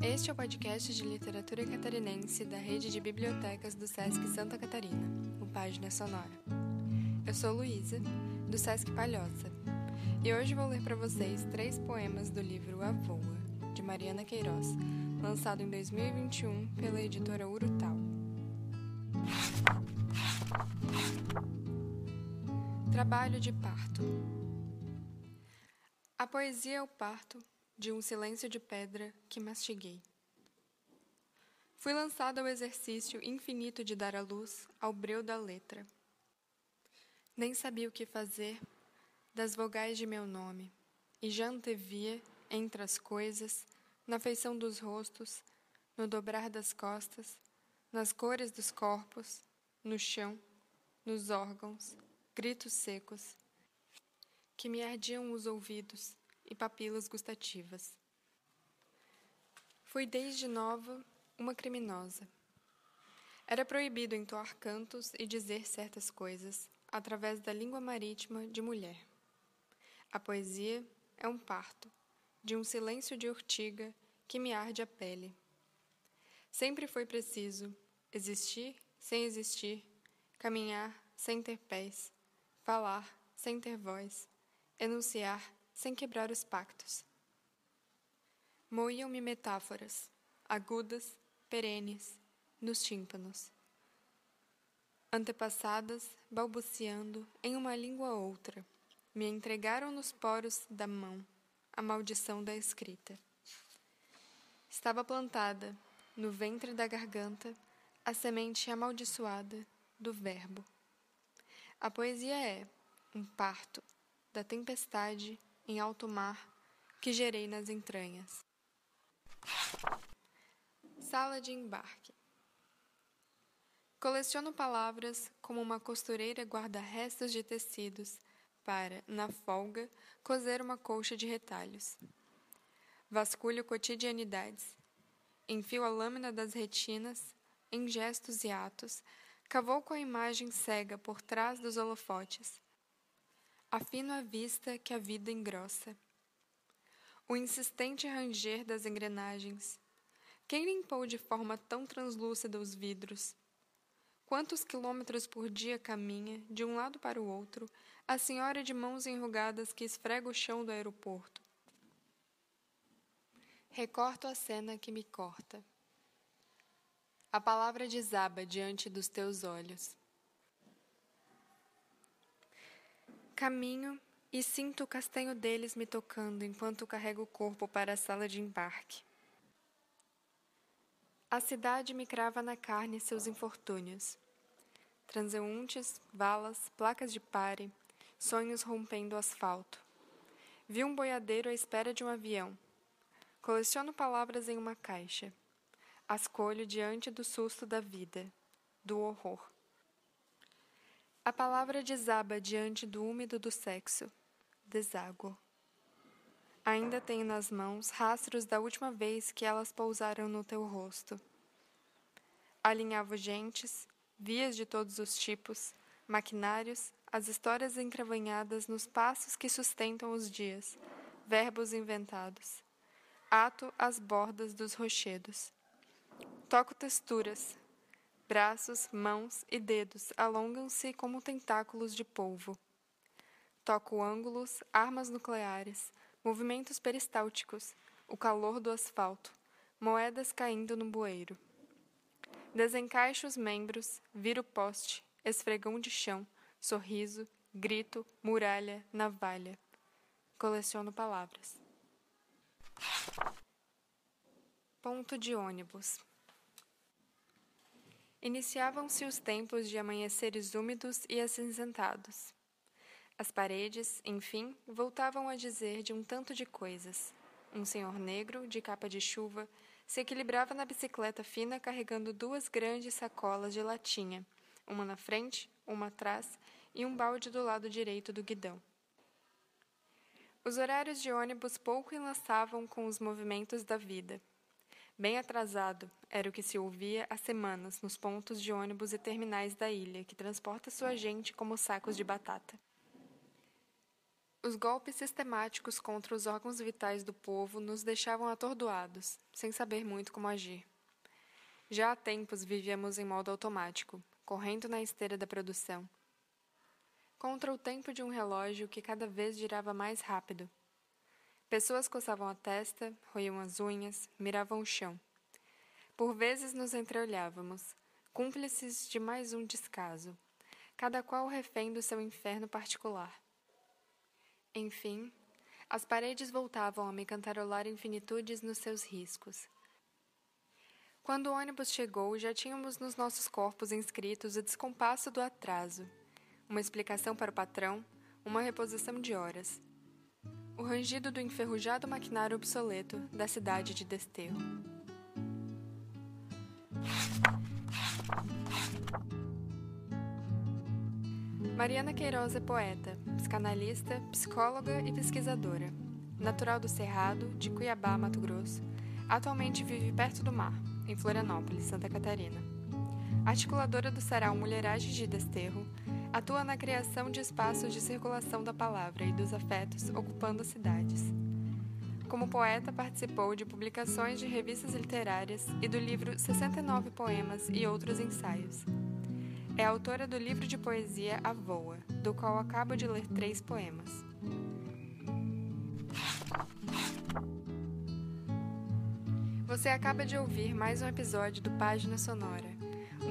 Este é o podcast de literatura catarinense da rede de bibliotecas do Sesc Santa Catarina, o Página Sonora. Eu sou Luísa, do Sesc Palhoça, e hoje vou ler para vocês três poemas do livro A Voa, de Mariana Queiroz, lançado em 2021 pela editora Urutau. Trabalho de parto. A poesia é o parto de um silêncio de pedra que mastiguei. Fui lançado ao exercício infinito de dar a luz ao breu da letra. Nem sabia o que fazer das vogais de meu nome, e já antevia, entre as coisas, na feição dos rostos, no dobrar das costas, nas cores dos corpos, no chão, nos órgãos, gritos secos, que me ardiam os ouvidos e papilas gustativas. Fui desde nova uma criminosa. Era proibido entoar cantos e dizer certas coisas através da língua marítima de mulher. A poesia é um parto, de um silêncio de urtiga que me arde a pele. Sempre foi preciso existir sem existir, caminhar sem ter pés, falar sem ter voz, enunciar sem quebrar os pactos. Moíam-me metáforas, agudas, perenes, nos tímpanos. Antepassadas, balbuciando em uma língua outra, me entregaram nos poros da mão a maldição da escrita. Estava plantada, no ventre da garganta, a semente amaldiçoada do Verbo. A poesia é um parto da tempestade em alto mar que gerei nas entranhas. Sala de embarque. Coleciono palavras como uma costureira guarda restos de tecidos para, na folga, coser uma colcha de retalhos. Vasculho cotidianidades. Enfio a lâmina das retinas em gestos e atos, cavou com a imagem cega por trás dos holofotes. Afino a vista que a vida engrossa. O insistente ranger das engrenagens. Quem limpou de forma tão translúcida os vidros? Quantos quilômetros por dia caminha, de um lado para o outro, a senhora de mãos enrugadas que esfrega o chão do aeroporto? Recorto a cena que me corta. A palavra desaba diante dos teus olhos. Caminho e sinto o castanho deles me tocando enquanto carrego o corpo para a sala de embarque. A cidade me crava na carne seus infortúnios. Transeuntes, valas, placas de pare, sonhos rompendo o asfalto. Vi um boiadeiro à espera de um avião. Coleciono palavras em uma caixa. As colho diante do susto da vida, do horror. A palavra desaba diante do úmido do sexo, deságua. Ainda tenho nas mãos rastros da última vez que elas pousaram no teu rosto. Alinhavo gentes, vias de todos os tipos, maquinários, as histórias encravanhadas nos passos que sustentam os dias, verbos inventados. Ato as bordas dos rochedos. Toco texturas. Braços, mãos e dedos alongam-se como tentáculos de polvo. Toco ângulos, armas nucleares, movimentos peristálticos, o calor do asfalto, moedas caindo no bueiro. Desencaixo os membros, viro poste, esfregão de chão, sorriso, grito, muralha, navalha. Coleciono palavras. Ponto de ônibus. Iniciavam-se os tempos de amanheceres úmidos e acinzentados. As paredes, enfim, voltavam a dizer de um tanto de coisas. Um senhor negro, de capa de chuva, se equilibrava na bicicleta fina carregando duas grandes sacolas de latinha, uma na frente, uma atrás e um balde do lado direito do guidão. Os horários de ônibus pouco enlaçavam com os movimentos da vida. Bem atrasado era o que se ouvia há semanas nos pontos de ônibus e terminais da ilha, que transporta sua gente como sacos de batata. Os golpes sistemáticos contra os órgãos vitais do povo nos deixavam atordoados, sem saber muito como agir. Já há tempos vivíamos em modo automático, correndo na esteira da produção. Contra o tempo de um relógio que cada vez girava mais rápido. Pessoas coçavam a testa, roiam as unhas, miravam o chão. Por vezes nos entreolhávamos, cúmplices de mais um descaso, cada qual refém do seu inferno particular. Enfim, as paredes voltavam a me cantarolar infinitudes nos seus riscos. Quando o ônibus chegou, já tínhamos nos nossos corpos inscritos o descompasso do atraso, uma explicação para o patrão, uma reposição de horas. O rangido do enferrujado maquinário obsoleto da cidade de Desterro. Mariana Queiroz é poeta, psicanalista, psicóloga e pesquisadora. Natural do Cerrado, de Cuiabá, Mato Grosso, atualmente vive perto do mar, em Florianópolis, Santa Catarina. Articuladora do Sarau Mulheragem de Desterro, atua na criação de espaços de circulação da palavra e dos afetos ocupando cidades. Como poeta, participou de publicações de revistas literárias e do livro 69 Poemas e Outros Ensaios. É autora do livro de poesia A Voa, do qual acabo de ler três poemas. Você acaba de ouvir mais um episódio do Página Sonora,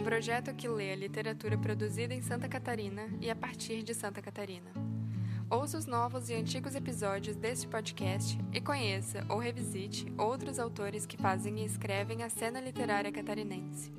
projeto que lê a literatura produzida em Santa Catarina e a partir de Santa Catarina. Ouça os novos e antigos episódios deste podcast e conheça ou revisite outros autores que fazem e escrevem a cena literária catarinense.